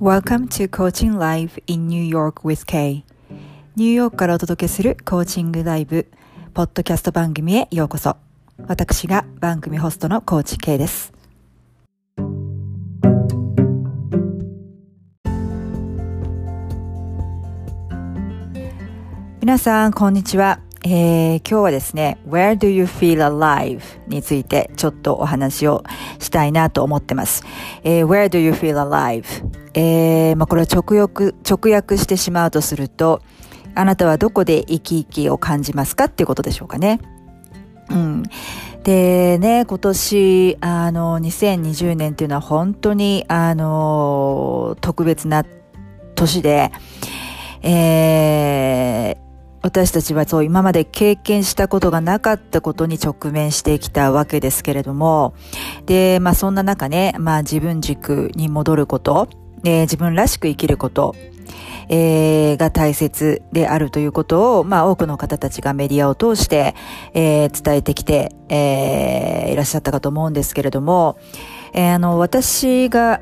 Welcome to Coaching Live in New York with Kay ニューヨークからお届けするコーチングライブポッドキャスト番組へようこそ私が番組ホストのコーチ K です皆さんこんにちはえー、今日はですね、Where do you feel alive? についてちょっとお話をしたいなと思ってます。えー、Where do you feel alive? えー、まあ、これは直訳、直訳してしまうとすると、あなたはどこで生き生きを感じますかっていうことでしょうかね。うん。でね、今年、あの、2020年っていうのは本当に、あの、特別な年で、えー、私たちはそう今まで経験したことがなかったことに直面してきたわけですけれども、で、まあそんな中ね、まあ自分軸に戻ること、えー、自分らしく生きること、えー、が大切であるということを、まあ多くの方たちがメディアを通して、えー、伝えてきて、えー、いらっしゃったかと思うんですけれども、えー、あの、私が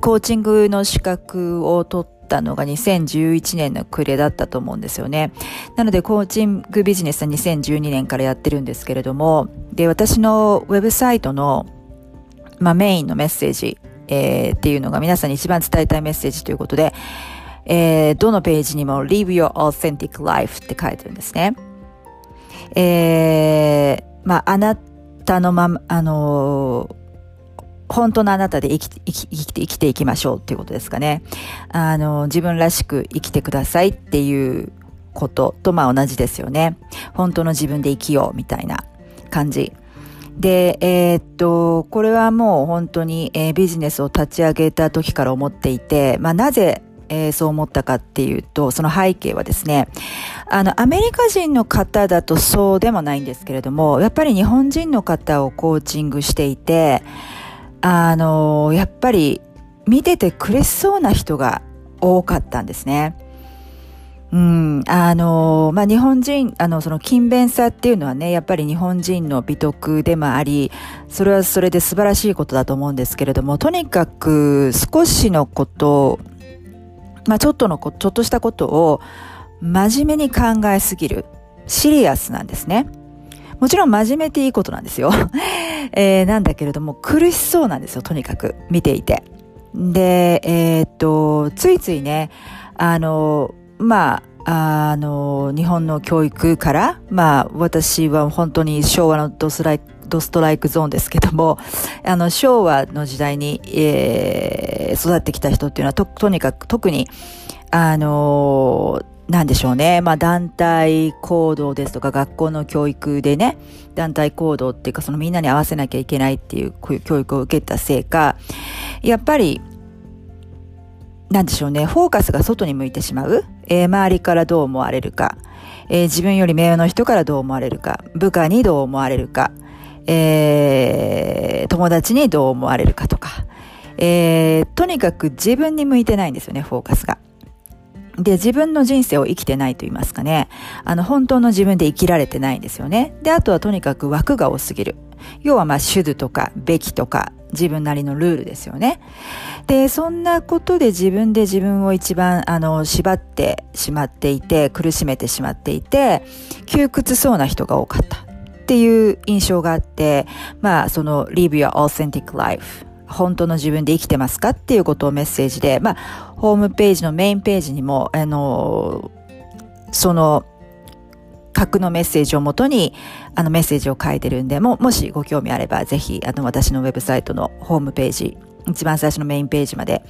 コーチングの資格を取ったのが2011年の暮れだったと思うんですよね。なので、コーチングビジネスは2012年からやってるんですけれども、で、私のウェブサイトの、まあ、メインのメッセージ、えー、っていうのが皆さんに一番伝えたいメッセージということで、えー、どのページにも Live Your Authentic Life って書いてるんですね。えー、まあ、あなたのまま、あのー本当のあなたで生き生き生きて生きていきましょうっていうことですかね。あの、自分らしく生きてくださいっていうこととまあ同じですよね。本当の自分で生きようみたいな感じ。で、えー、っと、これはもう本当に、えー、ビジネスを立ち上げた時から思っていて、まあなぜえー、そう思ったかっていうと、その背景はですね、あの、アメリカ人の方だとそうでもないんですけれども、やっぱり日本人の方をコーチングしていて、あの、やっぱり見てて苦しそうな人が多かったんですね。うん、あの、まあ、日本人、あの、その勤勉さっていうのはね、やっぱり日本人の美徳でもあり、それはそれで素晴らしいことだと思うんですけれども、とにかく少しのこと、まあ、ちょっとのこ、ちょっとしたことを真面目に考えすぎる。シリアスなんですね。もちろん真面目っていいことなんですよ。えー、なんだけれども苦しそうなんですよ、とにかく見ていて。で、えー、っと、ついついね、あの、まあ、あの、日本の教育から、まあ、私は本当に昭和のドスライドストライクゾーンですけども、あの、昭和の時代に、えー、育ってきた人っていうのは、と、とにかく、特に、あのなんでしょうね。まあ団体行動ですとか学校の教育でね、団体行動っていうかそのみんなに合わせなきゃいけないっていうこういう教育を受けたせいか、やっぱり、なんでしょうね、フォーカスが外に向いてしまう。えー、周りからどう思われるか、えー、自分より名誉の人からどう思われるか、部下にどう思われるか、えー、友達にどう思われるかとか、えー、とにかく自分に向いてないんですよね、フォーカスが。で、自分の人生を生きてないと言いますかね。あの、本当の自分で生きられてないんですよね。で、あとはとにかく枠が多すぎる。要はまあ、主図とか、べきとか、自分なりのルールですよね。で、そんなことで自分で自分を一番、あの、縛ってしまっていて、苦しめてしまっていて、窮屈そうな人が多かった。っていう印象があって、まあ、その、live your authentic life。本当の自分で生きてますか？っていうことをメッセージで、まあ、ホームページのメインページにも、あの、その、格のメッセージをもとに、あのメッセージを書いてるんで、も、もしご興味あれば、ぜひ、あの、私のウェブサイトのホームページ、一番最初のメインページまで、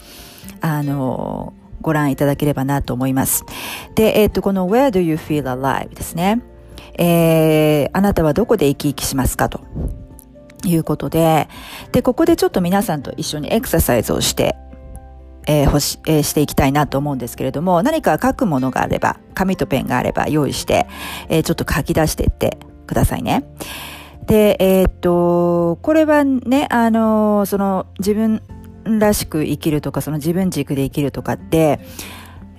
あの、ご覧いただければなと思います。で、えっ、と、この Where do you feel alive? ですね。えー、あなたはどこで生き生きしますか？と。いうことで、で、ここでちょっと皆さんと一緒にエクササイズをして、えー、ほし、えー、していきたいなと思うんですけれども、何か書くものがあれば、紙とペンがあれば用意して、えー、ちょっと書き出していってくださいね。で、えー、っと、これはね、あの、その自分らしく生きるとか、その自分軸で生きるとかって、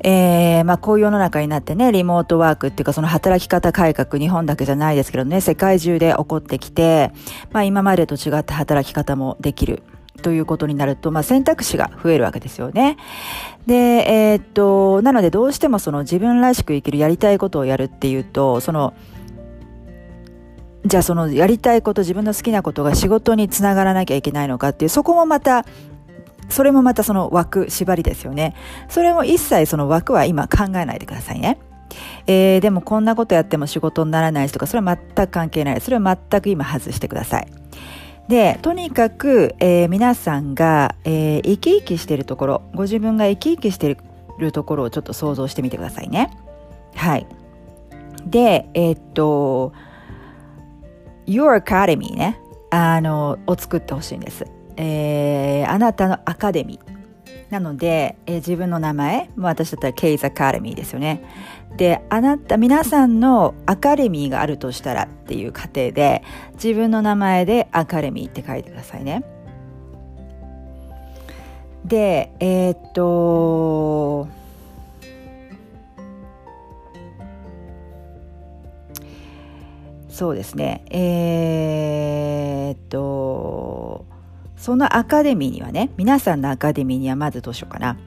えー、まあこういう世の中になってね、リモートワークっていうかその働き方改革、日本だけじゃないですけどね、世界中で起こってきて、まあ今までと違った働き方もできる。ということになると、まあ、選択肢が増えるわけですよね。で、えー、っと、なのでどうしてもその自分らしく生きる、やりたいことをやるっていうと、その、じゃあそのやりたいこと、自分の好きなことが仕事につながらなきゃいけないのかっていう、そこもまた、それもまたその枠、縛りですよね。それも一切その枠は今考えないでくださいね。えー、でもこんなことやっても仕事にならないしとか、それは全く関係ない。それは全く今外してください。で、とにかく、えー、皆さんが、えー、生き生きしているところ、ご自分が生き生きしているところをちょっと想像してみてくださいね。はい。で、えー、っと、Your Academy ね、あの、を作ってほしいんです。えー、あなたのアカデミー。なので、えー、自分の名前、私だったら K's Academy ですよね。で、あなた、皆さんのアカデミーがあるとしたらっていう過程で、自分の名前でアカデミーって書いてくださいね。で、えー、っと、そうですね。えー、っと、そのアカデミーにはね、皆さんのアカデミーにはまずどうしようかな。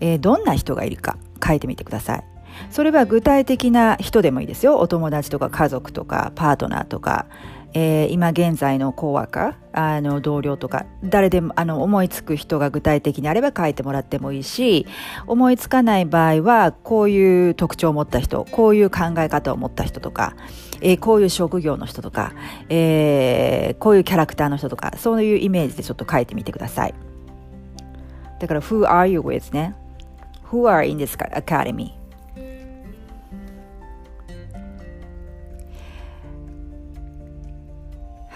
えー、どんな人がいるか書いてみてください。それは具体的な人でもいいですよ。お友達とか家族とかパートナーとか、えー、今現在のコワーカー、あの同僚とか、誰でもあの思いつく人が具体的にあれば書いてもらってもいいし、思いつかない場合は、こういう特徴を持った人、こういう考え方を持った人とか、えー、こういう職業の人とか、えー、こういうキャラクターの人とか、そういうイメージでちょっと書いてみてください。だから、Who are you with ね。Who are in this academy?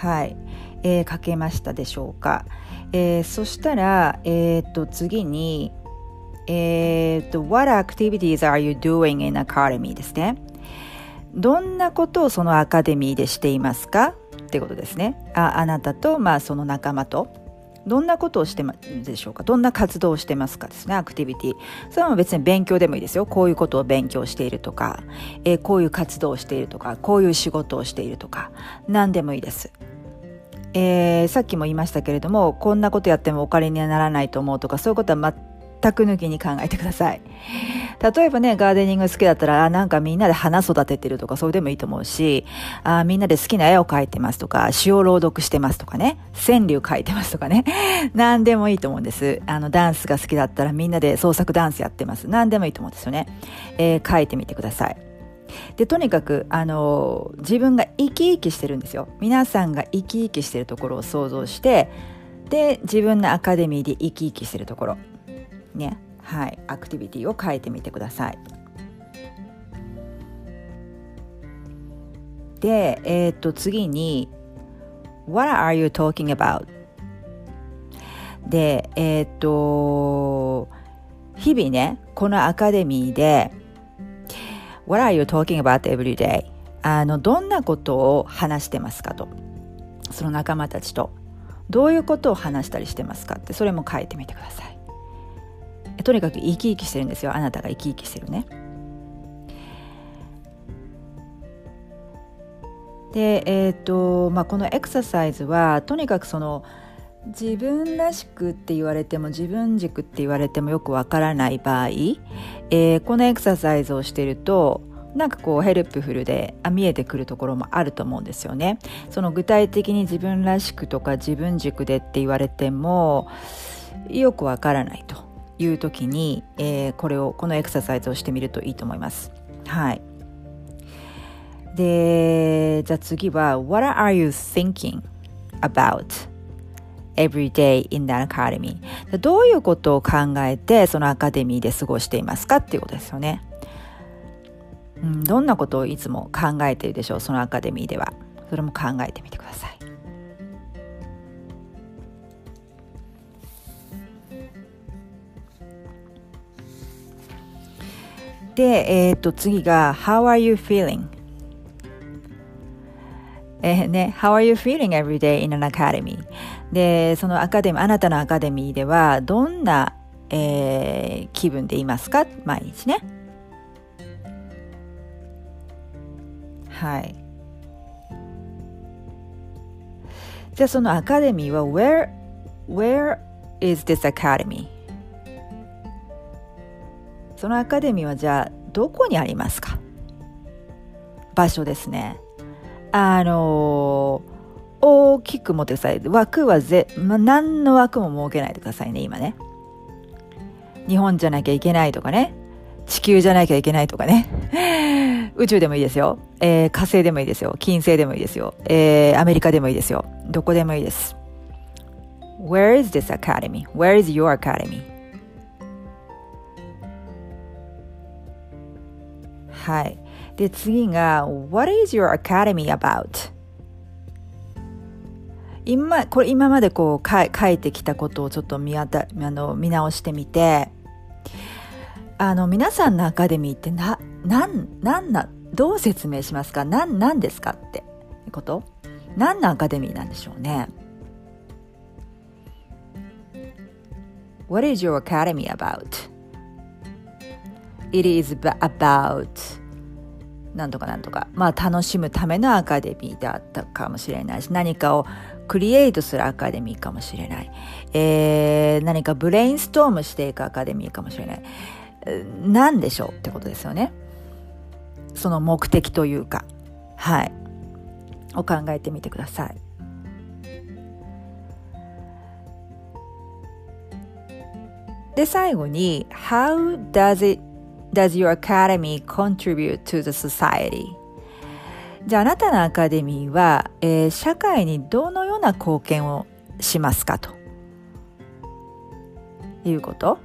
はい、えー、書けましたでしょうか。えー、そしたら、えー、と次に、えー、と What activities are you doing in academy ですね。どんなことをそのアカデミーでしていますか？ってことですね。ああなたと、まあ、その仲間と。どんなことをしてまでしょうか？どんな活動をしてますか？ですね、アクティビティ。それは別に勉強でもいいですよ。こういうことを勉強しているとか、えー、こういう活動をしているとか、こういう仕事をしているとか、何でもいいです。えー、さっきも言いましたけれども、こんなことやってもお金にはならないと思うとか、そういうことは全く抜きに考えてください。例えばね、ガーデニング好きだったら、あなんかみんなで花育ててるとか、それでもいいと思うし、あみんなで好きな絵を描いてますとか、詩を朗読してますとかね、川柳書いてますとかね、何でもいいと思うんです。あの、ダンスが好きだったらみんなで創作ダンスやってます。何でもいいと思うんですよね。えー、書いてみてください。でとにかくあの自分が生き生きしてるんですよ。皆さんが生き生きしてるところを想像してで自分のアカデミーで生き生きしてるところ。ね。はい。アクティビティを書いてみてください。でえっ、と次に What are you talking about? でえっ、と日々ねこのアカデミーで What are you talking about every day? あの、どんなことを話してますかと。その仲間たちと。どういうことを話したりしてますかって、それも書いてみてください。とにかく生き生きしてるんですよ。あなたが生き生きしてるね。で、えっ、ー、と、まあ、このエクササイズは、とにかくその、自分らしくって言われても自分軸って言われてもよくわからない場合、えー、このエクササイズをしてるとなんかこう helpful であ見えてくるところもあると思うんですよね。その具体的に自分らしくとか自分軸でって言われてもよくわからないという時に、えー、これをこのエクササイズをしてみるといいと思います。はい。で、じゃあ次は What are you thinking about? Every day in that academy どういうことを考えてそのアカデミーで過ごしていますかっていうことですよね、うん、どんなことをいつも考えているでしょうそのアカデミーではそれも考えてみてくださいで、えー、と次が How are you feeling? えー、ね、How are you feeling every day in an academy? で、そのアカデミー、あなたのアカデミーでは、どんな、えー、気分でいますか？毎日ね。はい。じゃあそのアカデミーは where Where is this academy? そのアカデミーはじゃあどこにありますか？場所ですね。あの大きく持ってください。枠はぜ、まあ、何の枠も設けないでくださいね、今ね。日本じゃなきゃいけないとかね。地球じゃなきゃいけないとかね。宇宙でもいいですよ。えー、火星でもいいですよ。金星でもいいですよ。えー、アメリカでもいいですよ。どこでもいいです。Where is this academy? Where is your academy? はい。で、次が What is your academy about? 今、これ今までこう書いてきたことをちょっと見あたあの見直してみて、あの皆さんのアカデミーってな、なん、なんな、どう説明しますか？なん、なんですかってこと？何のアカデミーなんでしょうね？What is your academy about? It is about なんとかなんとか。まあ楽しむためのアカデミーであったかもしれないし、何かをクリエイトするアカデミーかもしれない。えー、何かブレインストームしていくアカデミーかもしれない。何でしょうってことですよね。その目的というか、はい。を考えてみてください。で、最後に、How does it, does your academy contribute to the society? じゃあ、あなたのアカデミーは、えー、社会にどのような貢献をしますかということ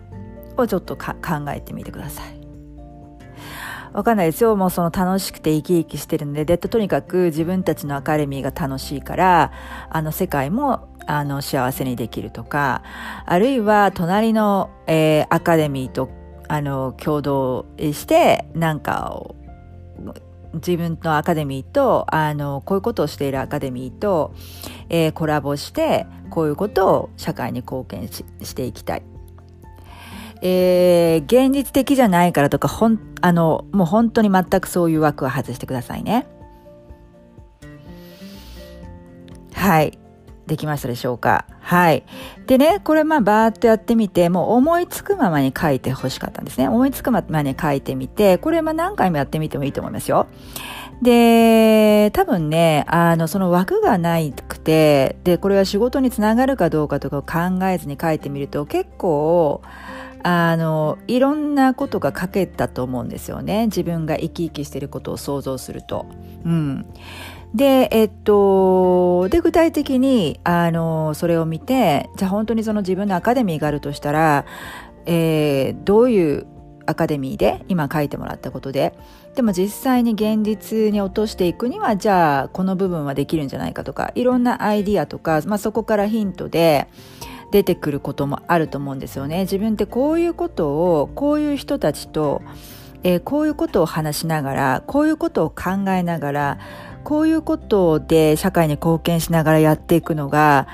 をちょっと考えてみてください。わかんないですよ。もうその楽しくて生き生きしてるんで、で、とにかく自分たちのアカデミーが楽しいから、あの世界もあの幸せにできるとか、あるいは隣の、えー、アカデミーとあの共同して、なんかを自分のアカデミーと、あの、こういうことをしているアカデミーと、えー、コラボして、こういうことを社会に貢献ししていきたい。えー、現実的じゃないからとか、ほん、あの、もう本当に全くそういう枠は外してくださいね。はい。できましたでしょうか？はい。でね、これまあバーっとやってみて、もう思いつくままに書いてほしかったんですね。思いつくままに書いてみて、これまあ何回もやってみてもいいと思いますよ。で、多分ね、あの、その枠がないくて、で、これは仕事につながるかどうかとかを考えずに書いてみると結構、あの、いろんなことが書けたと思うんですよね。自分が生き生きしてることを想像すると。うん。で、えっと、で、具体的に、あの、それを見て、じゃあ本当にその自分のアカデミーがあるとしたら、えー、どういうアカデミーで今書いてもらったことででも実際に現実に落としていくにはじゃあこの部分はできるんじゃないかとかいろんなアイディアとか、まあ、そこからヒントで出てくることもあると思うんですよね。自分ってこういうことを、こういう人たちと、えー、こういうことを話しながら、こういうことを考えながら、こういうことで社会に貢献しながらやっていくのが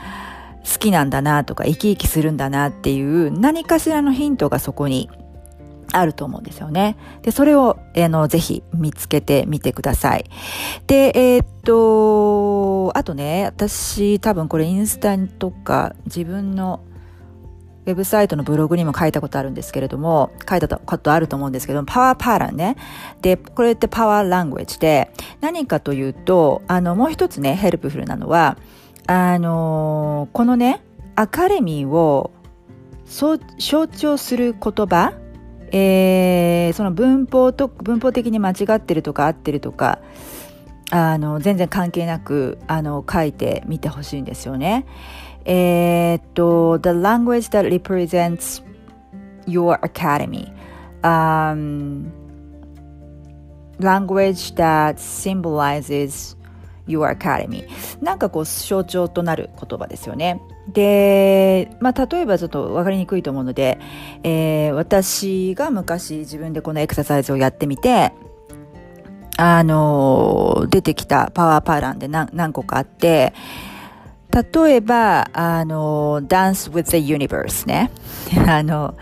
好きなんだなとか生き生きするんだなっていう何かしらのヒントがそこにあると思うんですよね。で、それを、あの、ぜひ見つけてみてください。で、えー、っと、あとね、私多分これインスタとか自分のウェブサイトのブログにも書いたことあるんですけれども、書いたことあると思うんですけど、パワーパーランね。で、これって power language で、何かというと、あの、もう一つね、 helpful なのは、あの、このね、アカデミーを象徴する言葉えー、その文法と、文法的に間違ってるとか合ってるとか、あの、全然関係なく、あの、書いてみてほしいんですよね。えー、っと、the language that represents your academy. Um, language that symbolizes your academy. なんかこう象徴となる言葉ですよね。で、まあ、例えばちょっと分かりにくいと思うので、えー、私が昔自分でこのエクササイズをやってみて、あの出てきたパワーパーランで何個かあって、例えば、あの Dance with the Universe ね。あの、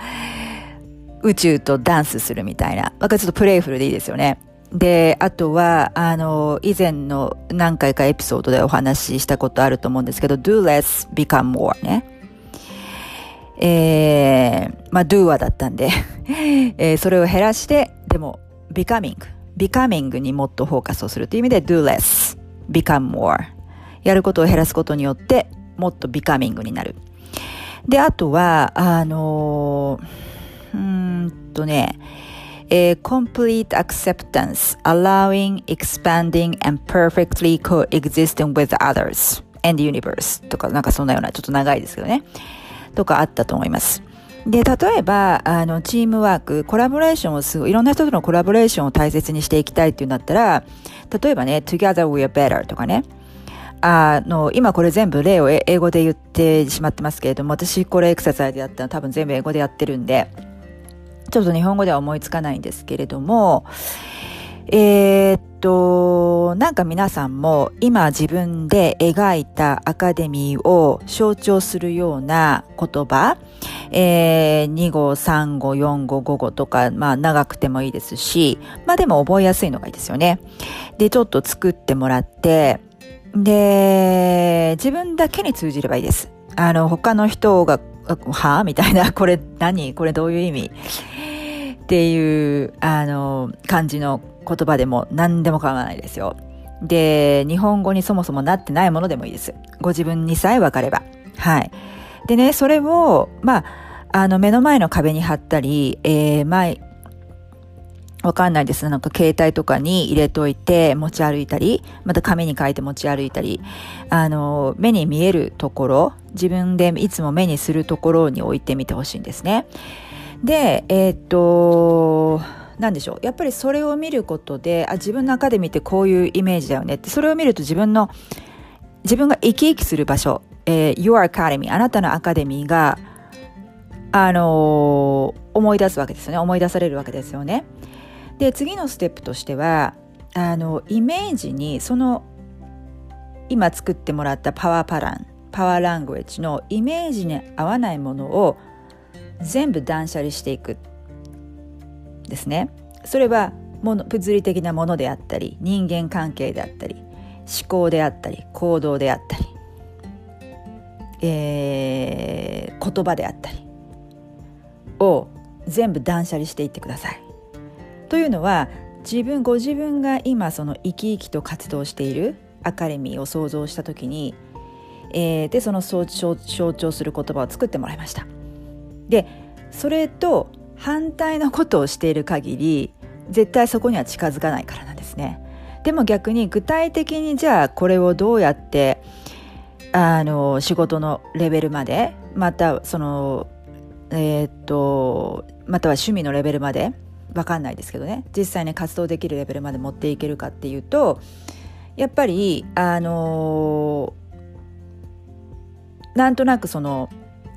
宇宙とダンスするみたいな。なんかちょっとプレイフルでいいですよね。で、あとは、あの、以前の何回かエピソードでお話ししたことあると思うんですけど、do less, become more ね。えー、まあ do はだったんで えー、それを減らして、でも becoming、becoming にもっとフォーカスをするという意味で do less, become more やることを減らすことによってもっと becoming になる。で、あとは、あのー、うんとね、えー、complete acceptance, allowing, expanding, and perfectly coexisting with others and the universe とか、なんかそんなような、ちょっと長いですけどね。とかあったと思います。で、例えば、あの、チームワーク、コラボレーションをすごい、いろんな人とのコラボレーションを大切にしていきたいっていうんだったら、例えばね、together we are better とかね、あの、今これ全部例を英語で言ってしまってますけれども、私これエクササイズやったの多分全部英語でやってるんで、ちょっと日本語では思いつかないんですけれども、えー、っと、なんか皆さんも今自分で描いたアカデミーを象徴するような言葉、えー、2語、3語、4語、5語とか、まあ長くてもいいですし、まあでも覚えやすいのがいいですよね。で、ちょっと作ってもらって、で、自分だけに通じればいいです。あの、他の人が、は？みたいな、これ何？これどういう意味？っていう、あの、感じの言葉でも何でも構わないですよ。で、日本語にそもそもなってないものでもいいです。ご自分にさえ分かれば。はい。でね、それを、まあ、あの、目の前の壁に貼ったり、えー、前、わかんないです。なんか携帯とかに入れといて持ち歩いたり、また紙に書いて持ち歩いたり、あの、目に見えるところ、自分でいつも目にするところに置いてみてほしいんですね。で、えー、っと、なんでしょう。やっぱりそれを見ることで、あ、自分のアカデミーってこういうイメージだよねって、それを見ると自分の、自分が生き生きする場所、えー、Your Academy、あなたのアカデミーが、あのー、思い出すわけですよね。思い出されるわけですよね。で、次のステップとしては、あの、イメージに、その、今作ってもらったパワーパラン、パワーラングエッジのイメージに合わないものを全部断捨離していくですね。それはもの物理的なものであったり人間関係であったり思考であったり行動であったり、えー、言葉であったりを全部断捨離していってください。というのは自分ご自分が今その生き生きと活動しているアカデミーを想像した時に、えー、でその象徴する言葉を作ってもらいました。でそれと反対のことをしている限り絶対そこには近づかないからなんですね。でも逆に具体的にじゃあこれをどうやってあの仕事のレベルまでまたそのえー、っとまたは趣味のレベルまで分かんないですけどね。実際に活動できるレベルまで持っていけるかっていうとやっぱりあのなんとなくその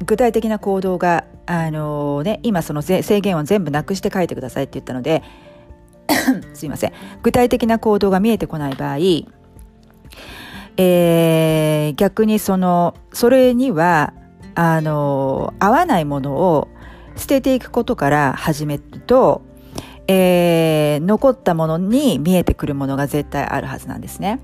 具体的な行動があのね、今その制限を全部なくして書いてくださいって言ったので すいません。具体的な行動が見えてこない場合、えー、逆にそのそれにはあの合わないものを捨てていくことから始めると、えー、残ったものに見えてくるものが絶対あるはずなんですね。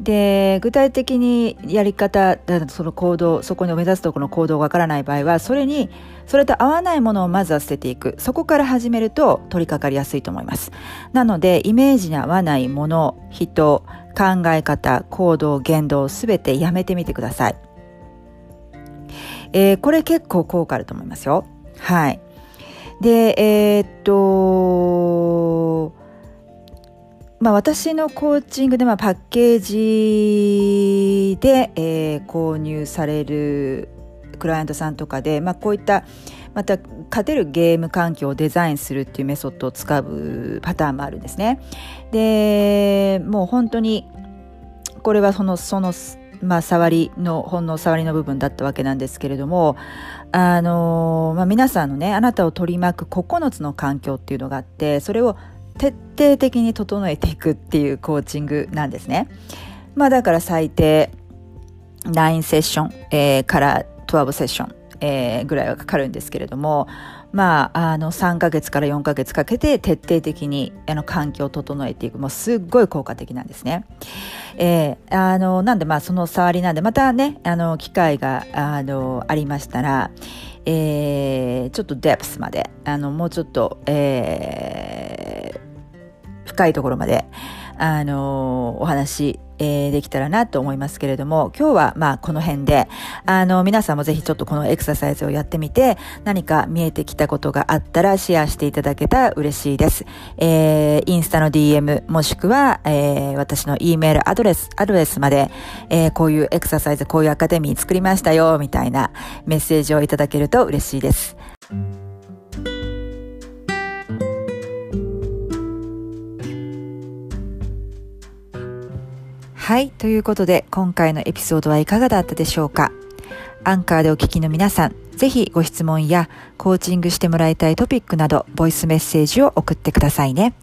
で具体的にやり方その行動そこに目指すところの行動がわからない場合はそれにそれと合わないものをまずは捨てていく。そこから始めると取り掛かりやすいと思います。なのでイメージに合わないもの人考え方行動言動すべてやめてみてください、えー、これ結構効果あると思いますよ。はい。でえー、っとまあ、私のコーチングで、まあ、パッケージで、えー、購入されるクライアントさんとかで、まあ、こういったまた勝てるゲーム環境をデザインするっていうメソッドを使うパターンもあるんですね。でもう本当にこれはそのそのまあ、触りのほんの触りの部分だったわけなんですけれどもあの、まあ、皆さんのねあなたを取り巻く9つの環境っていうのがあってそれを徹底的に整えていくっていうコーチングなんですね。まあだから最低9セッション、えー、から12セッション、えー、ぐらいはかかるんですけれども、まあ、あの、3ヶ月から4ヶ月かけて徹底的に、あの、環境を整えていく。もうすっごい効果的なんですね。えー、あの、なんで、まあ、その触りなんで、またね、あの、機会が、あの、ありましたら、えー、ちょっとデプスまで、あの、もうちょっと、えー、深いところまで、あの、お話、えー、できたらなと思いますけれども、今日はまあこの辺で、あの、皆さんもぜひちょっとこのエクササイズをやってみて、何か見えてきたことがあったらシェアしていただけたら嬉しいです。えー、インスタの DM もしくは、えー、私の E メールアドレス、アドレスまで、えー、こういうエクササイズ、こういうアカデミー作りましたよ、みたいなメッセージをいただけると嬉しいです。はい。ということで、今回のエピソードはいかがだったでしょうか？アンカーでお聞きの皆さん、ぜひご質問やコーチングしてもらいたいトピックなど、ボイスメッセージを送ってくださいね。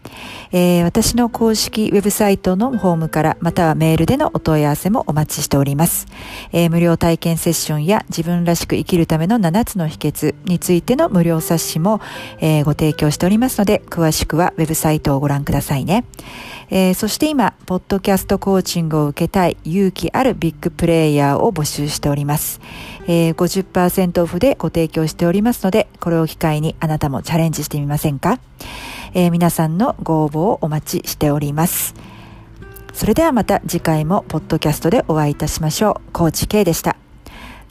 えー、私の公式ウェブサイトのホームから、またはメールでのお問い合わせもお待ちしております。えー、無料体験セッションや自分らしく生きるための7つの秘訣についての無料冊子も、えー、ご提供しておりますので、詳しくはウェブサイトをご覧くださいね。えー、そして今、ポッドキャストコーチングを受けたい勇気あるビッグプレイヤーを募集しております。えー、50%オフでご提供しておりますので、これを機会にあなたもチャレンジしてみませんか、えー、皆さんのご応募をお待ちしております。それではまた次回もポッドキャストでお会いいたしましょう。コーチ K でした。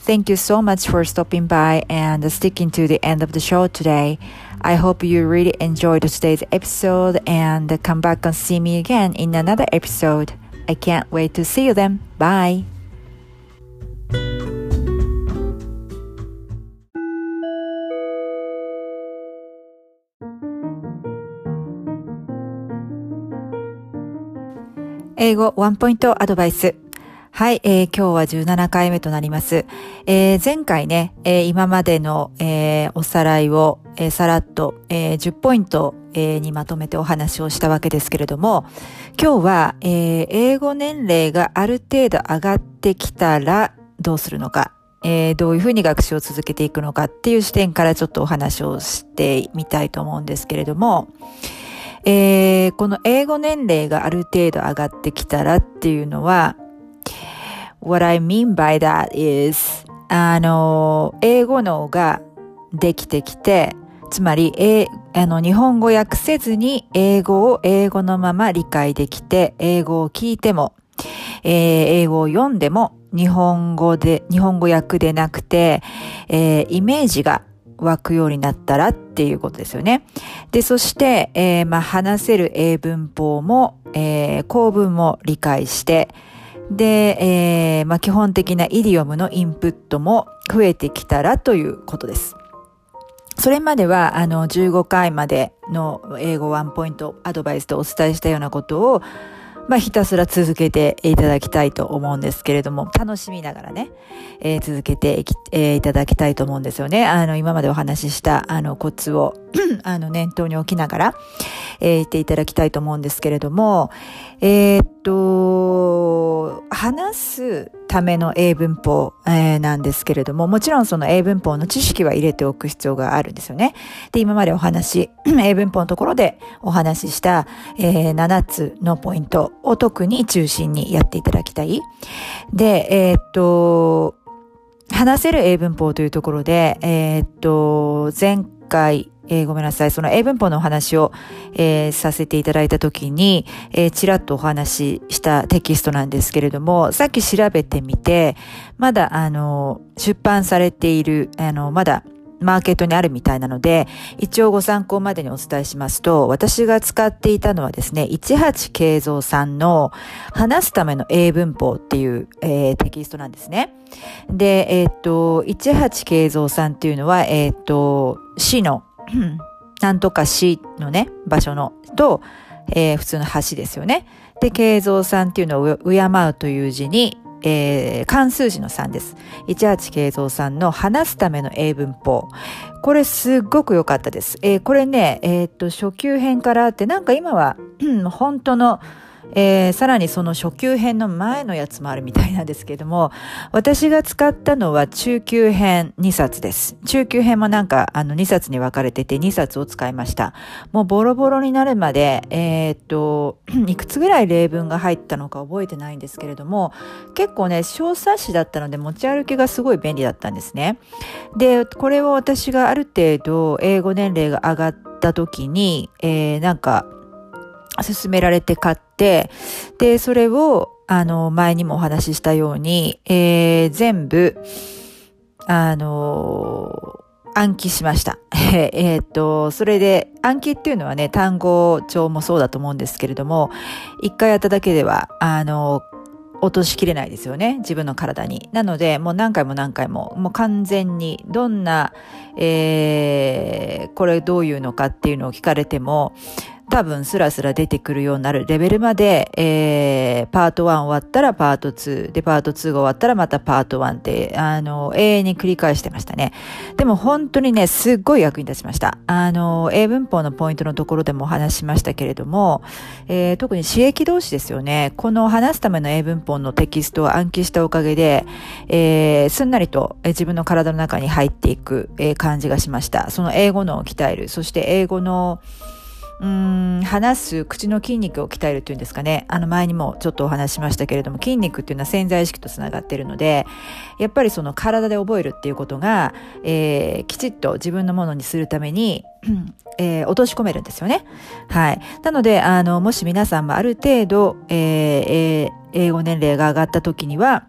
Thank you so much for stopping by and sticking to the end of the show today. I hope you really enjoyed today's episode and come back and see me again in another episode. I can't wait to see you then. Bye. 英語ワンポイントアドバイス。はい、えー、今日は17回目となります。えー、前回ね、えー、今までの、えー、おさらいを、えー、さらっと、えー、10ポイント、えー、にまとめてお話をしたわけですけれども、今日は、えー、英語年齢がある程度上がってきたらどうするのか、えー、どういうふうに学習を続けていくのかっていう視点からちょっとお話をしてみたいと思うんですけれども、えー、この英語年齢がある程度上がってきたらっていうのは、What I mean by that is あの、英語脳ができてきて、つまり、えあの、日本語訳せずに英語を英語のまま理解できて、英語を聞いても、えー、英語を読んでも、日本語で、日本語訳でなくて、えー、イメージが湧くようになったらっっていうことですよね。で、そして、えー、まあ、話せる英文法も、えー、構文も理解して、で、えー、まあ、基本的なイディオムのインプットも増えてきたらということです。それまでは、あの、15回までの英語ワンポイントアドバイスとお伝えしたようなことを、まあ、ひたすら続けていただきたいと思うんですけれども、楽しみながらね、えー、続けていき、えー、いただきたいと思うんですよね。あの、今までお話しした、あの、コツを あの、念頭に置きながら、えー、言っていただきたいと思うんですけれども、えー、っと、話すための英文法、えー、なんですけれども、もちろんその英文法の知識は入れておく必要があるんですよね。で、今までお話、英文法のところでお話しした、えー、7つのポイントを特に中心にやっていただきたい。で、えー、っと、話せる英文法というところで、え、っと、前回、えー、ごめんなさい。その英文法のお話を、えー、させていただいたときに、えー、ちらっとお話ししたテキストなんですけれども、さっき調べてみて、まだ、あの、出版されている、あの、まだ、マーケットにあるみたいなので、一応ご参考までにお伝えしますと、私が使っていたのはですね、18慶三さんの話すための英文法っていう、えー、テキストなんですね。で、えっ、と、18慶三さんっていうのは、えっ、と、市の、なんとか市のね、場所の、と、えー、普通の橋ですよね。で、慶三さんっていうのを敬うという字に、えー、関数字の3です。18慶三さんの話すための英文法。これすっごく良かったです。えー、これね、えー、っと、初級編からあって、なんか今は、本当の、えー、さらにその初級編の前のやつもあるみたいなんですけども、私が使ったのは中級編2冊です。中級編もなんかあの2冊に分かれてて2冊を使いました。もうボロボロになるまで、えー、っと、いくつぐらい例文が入ったのか覚えてないんですけれども、結構ね、小冊子だったので持ち歩きがすごい便利だったんですね。で、これを私がある程度英語年齢が上がった時に、えー、なんか、勧められて買って、で、それを、あの、前にもお話ししたように、えー、全部、あの暗記しました。えっと、それで、暗記っていうのはね、単語帳もそうだと思うんですけれども、一回やっただけでは、あの、落としきれないですよね。自分の体に。なので、もう何回も何回も、もう完全に、どんな、えー、これどういうのかっていうのを聞かれても、多分スラスラ出てくるようになるレベルまで、えー、パート1終わったらパート2、で、パート2が終わったらまたパート1って、あの、永遠に繰り返してましたね。でも本当にね、すっごい役に立ちました。あの、英文法のポイントのところでもお話しましたけれども、えー、特に刺激同士ですよね。この話すための英文法のテキストを暗記したおかげで、えー、すんなりと自分の体の中に入っていく、感じがしました。その英語のを鍛える、そして英語の、うん、話す口の筋肉を鍛えるというんですかね。あの前にもちょっとお話しましたけれども、筋肉っていうのは潜在意識とつながっているので、やっぱりその体で覚えるっていうことが、えー、きちっと自分のものにするために、えー、落とし込めるんですよね。はい。なので、あの、もし皆さんもある程度、えー、英語年齢が上がった時には、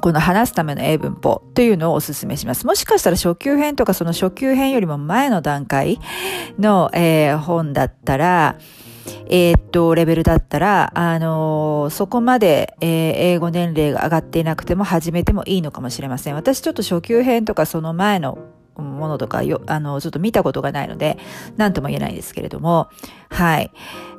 この話すための英文法というのをお勧めします。もしかしたら初級編とかその初級編よりも前の段階の、えー、本だったら、えー、っと、レベルだったら、あのー、そこまで、えー、英語年齢が上がっていなくても始めてもいいのかもしれません。私ちょっと初級編とかその前のものとかよ、あの、ちょっと見たことがないので、何とも言えないですけれども、はい。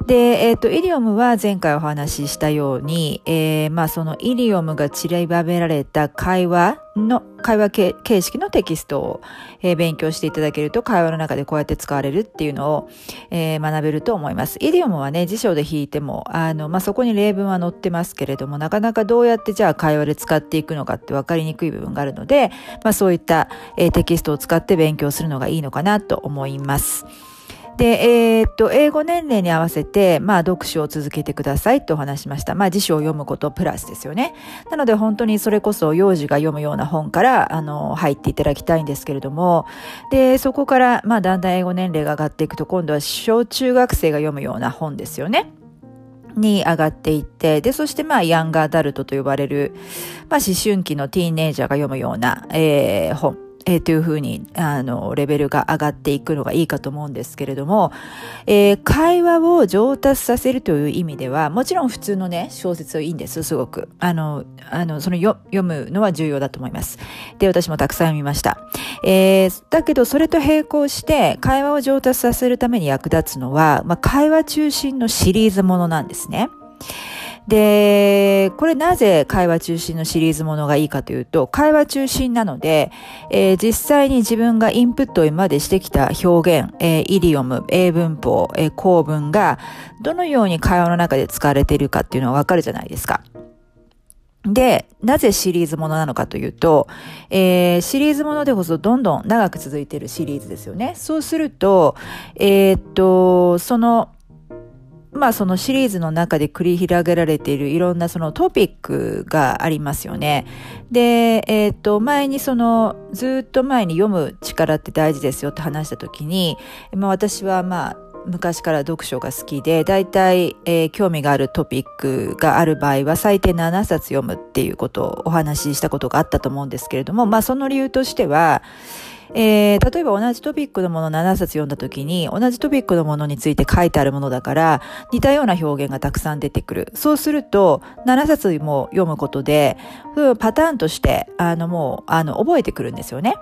で、えっ、ー、と、イディオムは前回お話ししたように、えー、まあ、そのイディオムが散りばめられた会話の、会話形式のテキストを、えー、勉強していただけると、会話の中でこうやって使われるっていうのを、えー、学べると思います。イディオムはね、辞書で引いても、あの、まあ、そこに例文は載ってますけれども、なかなかどうやってじゃあ会話で使っていくのかって分かりにくい部分があるので、まあ、そういった、えー、テキストを使って勉強するのがいいのかなと思います。で、えー、っと、英語年齢に合わせて、まあ、読書を続けてくださいとお話しました。まあ、辞書を読むことプラスですよね。なので、本当にそれこそ幼児が読むような本から、あの、入っていただきたいんですけれども、で、そこから、まあ、だんだん英語年齢が上がっていくと、今度は小中学生が読むような本ですよね。に上がっていって、で、そしてまあ、ヤングアダルトと呼ばれる、まあ、思春期のティーンエイジャーが読むような、えー、本。えー、というふうに、あの、レベルが上がっていくのがいいかと思うんですけれども、えー、会話を上達させるという意味では、もちろん普通のね、小説はいいんです、すごく。あの、あの、その読むのは重要だと思います。で、私もたくさん読みました。えー、だけど、それと並行して、会話を上達させるために役立つのは、まあ、会話中心のシリーズものなんですね。で、これなぜ会話中心のシリーズものがいいかというと、会話中心なので、えー、実際に自分がインプットまでしてきた表現、えー、イディオム、英文法、えー、構文がどのように会話の中で使われているかっていうのはわかるじゃないですか。で、なぜシリーズものなのかというと、えー、シリーズものでこそどんどん長く続いているシリーズですよね。そうすると、えー、っと、その、まあそのシリーズの中で繰り広げられているいろんなそのトピックがありますよね。で、えっ、と、前にその、ずっと前に読む力って大事ですよって話した時に、まあ私はまあ、昔から読書が好きで、大体、えー、興味があるトピックがある場合は最低7冊読むっていうことをお話ししたことがあったと思うんですけれども、まあその理由としては、えー、例えば同じトピックのもの7冊読んだ時に、同じトピックのものについて書いてあるものだから、似たような表現がたくさん出てくる。そうすると、7冊も読むことで、パターンとして、あの、もう、あの、覚えてくるんですよね。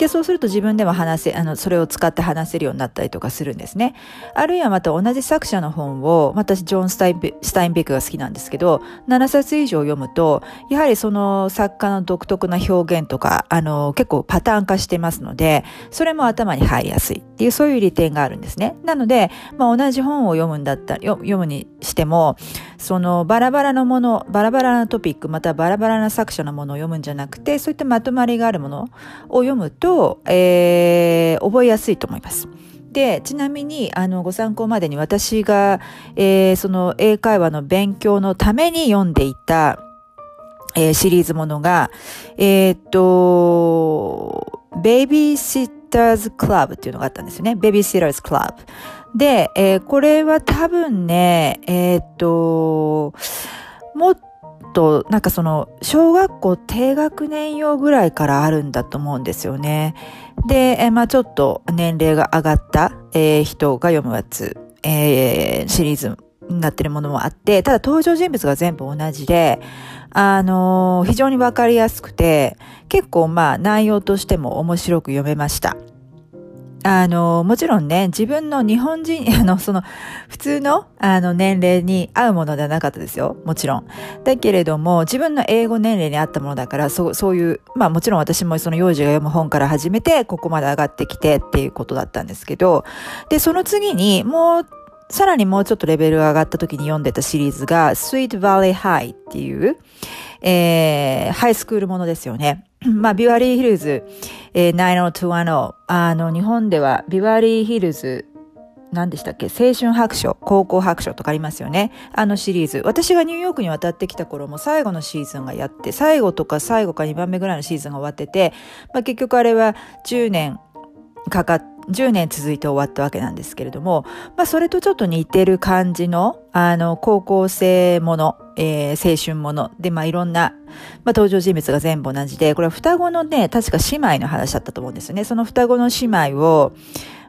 で、そうすると自分でも話せ、あの、それを使って話せるようになったりとかするんですね。あるいはまた同じ作者の本を、私、ジョン・スタインベックが好きなんですけど、7冊以上読むと、やはりその作家の独特な表現とか、あの、結構パターン化してますので、それも頭に入りやすいっていう、そういう利点があるんですね。なので、まあ、同じ本を読むんだったら、読むにしても、そのバラバラのもの、バラバラなトピック、またバラバラな作者のものを読むんじゃなくて、そういったまとまりがあるものを読むと、えー、覚えやすいと思います。で、ちなみに、あの、ご参考までに私が、えー、その英会話の勉強のために読んでいた、えー、シリーズものが、えー、っと、ベイビーシッターズクラブっていうのがあったんですよね。ベビーシッターズクラブ。で、えー、これは多分ね、えー、っと、もっと、なんかその、小学校低学年用ぐらいからあるんだと思うんですよね。で、えー、まあちょっと年齢が上がった、えー、人が読むやつ、えー、シリーズになってるものもあって、ただ登場人物が全部同じで、あのー、非常にわかりやすくて、結構まあ内容としても面白く読めました。あの、もちろんね、自分の日本人、あの、その、普通の、あの、年齢に合うものではなかったですよ。もちろん。だけれども、自分の英語年齢に合ったものだから、そう、そういう、まあもちろん私もその幼児が読む本から始めて、ここまで上がってきてっていうことだったんですけど、で、その次に、もう、さらにもうちょっとレベルが上がった時に読んでたシリーズが、Sweet Valley High っていう、えー、ハイスクールものですよね。まあ、ビワリーヒルズ、えー、90210。あの、日本ではビワリーヒルズ、何でしたっけ？青春白書、高校白書とかありますよね。あのシリーズ。私がニューヨークに渡ってきた頃も最後のシーズンがやって、最後とか最後か2番目ぐらいのシーズンが終わってて、まあ、結局あれは10年かかっ10年続いて終わったわけなんですけれども、まあそれとちょっと似てる感じの、あの、高校生もの、えー、青春もので、まあいろんな、まあ登場人物が全部同じで、これは双子のね、確か姉妹の話だったと思うんですよね。その双子の姉妹を、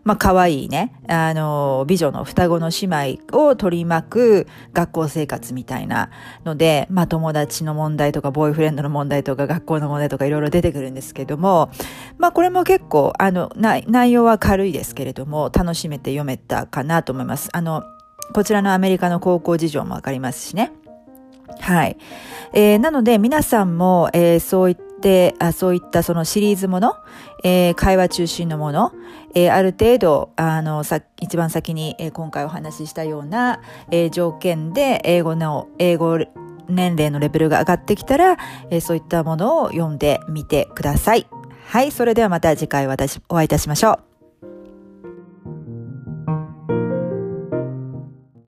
まあ、可愛いね、あの、美女の双子の姉妹を取り巻く学校生活みたいなので、まあ、友達の問題とか、ボーイフレンドの問題とか、学校の問題とかいろいろ出てくるんですけども、まあ、これも結構、あの、内容は軽いですけれども、楽しめて読めたかなと思います。あの、こちらのアメリカの高校事情もわかりますしね。はい。えー、なので皆さんも、えー、そういってあ、そういったそのシリーズもの、えー、会話中心のもの、えー、ある程度、あの、さ、一番先に、えー、今回お話ししたような、えー、条件で英語の、英語年齢のレベルが上がってきたら、えー、そういったものを読んでみてください。はい、それではまた次回私お会いいたしましょう。